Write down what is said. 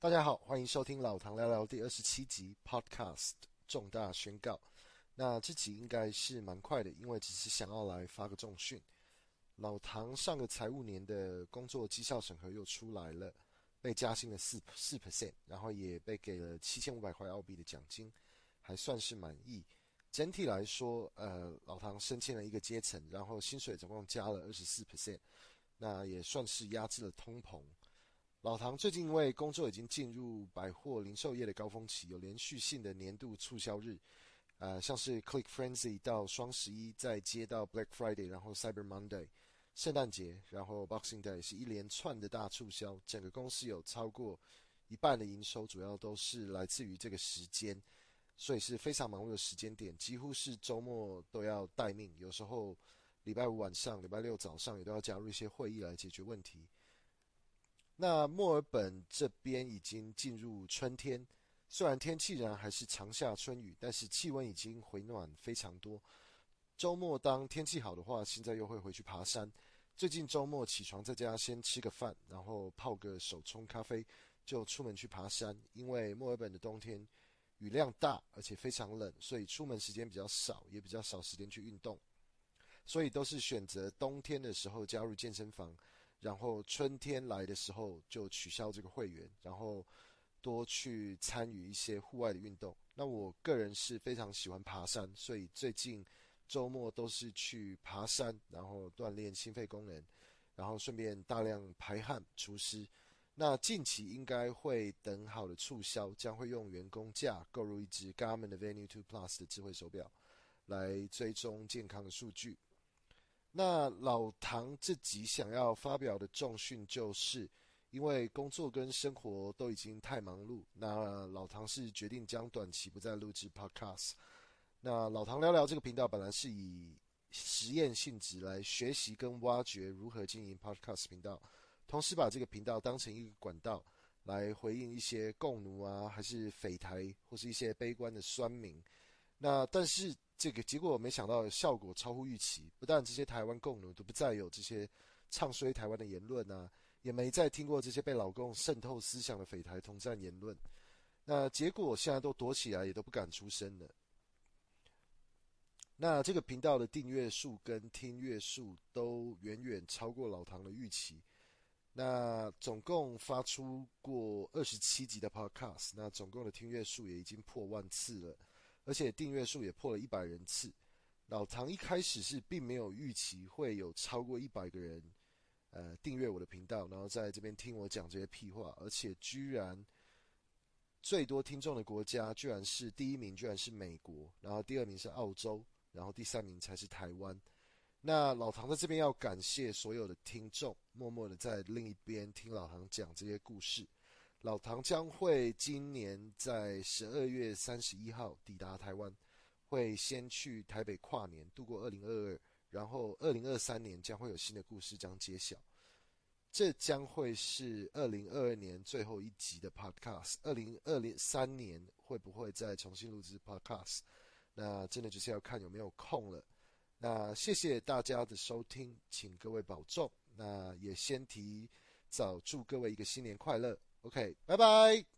大家好，欢迎收听老唐聊聊第二十七集 Podcast 重大宣告。那这集应该是蛮快的，因为只是想要来发个重讯。老唐上个财务年的工作绩效审核又出来了，被加薪了四四 percent，然后也被给了七千五百块澳币的奖金，还算是满意。整体来说，呃，老唐升迁了一个阶层，然后薪水总共加了二十四 percent，那也算是压制了通膨。老唐最近因为工作已经进入百货零售业的高峰期，有连续性的年度促销日，呃，像是 Click Frenzy 到双十一，再接到 Black Friday，然后 Cyber Monday，圣诞节，然后 Boxing Day 是一连串的大促销，整个公司有超过一半的营收主要都是来自于这个时间，所以是非常忙碌的时间点，几乎是周末都要待命，有时候礼拜五晚上、礼拜六早上也都要加入一些会议来解决问题。那墨尔本这边已经进入春天，虽然天气仍然还是长夏春雨，但是气温已经回暖非常多。周末当天气好的话，现在又会回去爬山。最近周末起床在家先吃个饭，然后泡个手冲咖啡，就出门去爬山。因为墨尔本的冬天雨量大，而且非常冷，所以出门时间比较少，也比较少时间去运动，所以都是选择冬天的时候加入健身房。然后春天来的时候就取消这个会员，然后多去参与一些户外的运动。那我个人是非常喜欢爬山，所以最近周末都是去爬山，然后锻炼心肺功能，然后顺便大量排汗除湿。那近期应该会等好的促销，将会用员工价购入一只 Garmin 的 Venue 2 Plus 的智慧手表，来追踪健康的数据。那老唐自己想要发表的重讯，就是因为工作跟生活都已经太忙碌，那老唐是决定将短期不再录制 Podcast。那老唐聊聊这个频道本来是以实验性质来学习跟挖掘如何经营 Podcast 频道，同时把这个频道当成一个管道来回应一些共奴啊，还是匪台或是一些悲观的酸民。那但是。这个结果我没想到效果超乎预期，不但这些台湾共奴都不再有这些唱衰台湾的言论啊，也没再听过这些被老共渗透思想的匪台统战言论。那结果现在都躲起来，也都不敢出声了。那这个频道的订阅数跟听阅数都远远超过老唐的预期。那总共发出过二十七集的 Podcast，那总共的听阅数也已经破万次了。而且订阅数也破了一百人次。老唐一开始是并没有预期会有超过一百个人，呃，订阅我的频道，然后在这边听我讲这些屁话。而且居然最多听众的国家，居然是第一名，居然是美国，然后第二名是澳洲，然后第三名才是台湾。那老唐在这边要感谢所有的听众，默默的在另一边听老唐讲这些故事。老唐将会今年在十二月三十一号抵达台湾，会先去台北跨年，度过二零二二，然后二零二三年将会有新的故事将揭晓。这将会是二零二二年最后一集的 Podcast。二零二零三年会不会再重新录制 Podcast？那真的就是要看有没有空了。那谢谢大家的收听，请各位保重。那也先提早祝各位一个新年快乐。OK，拜拜。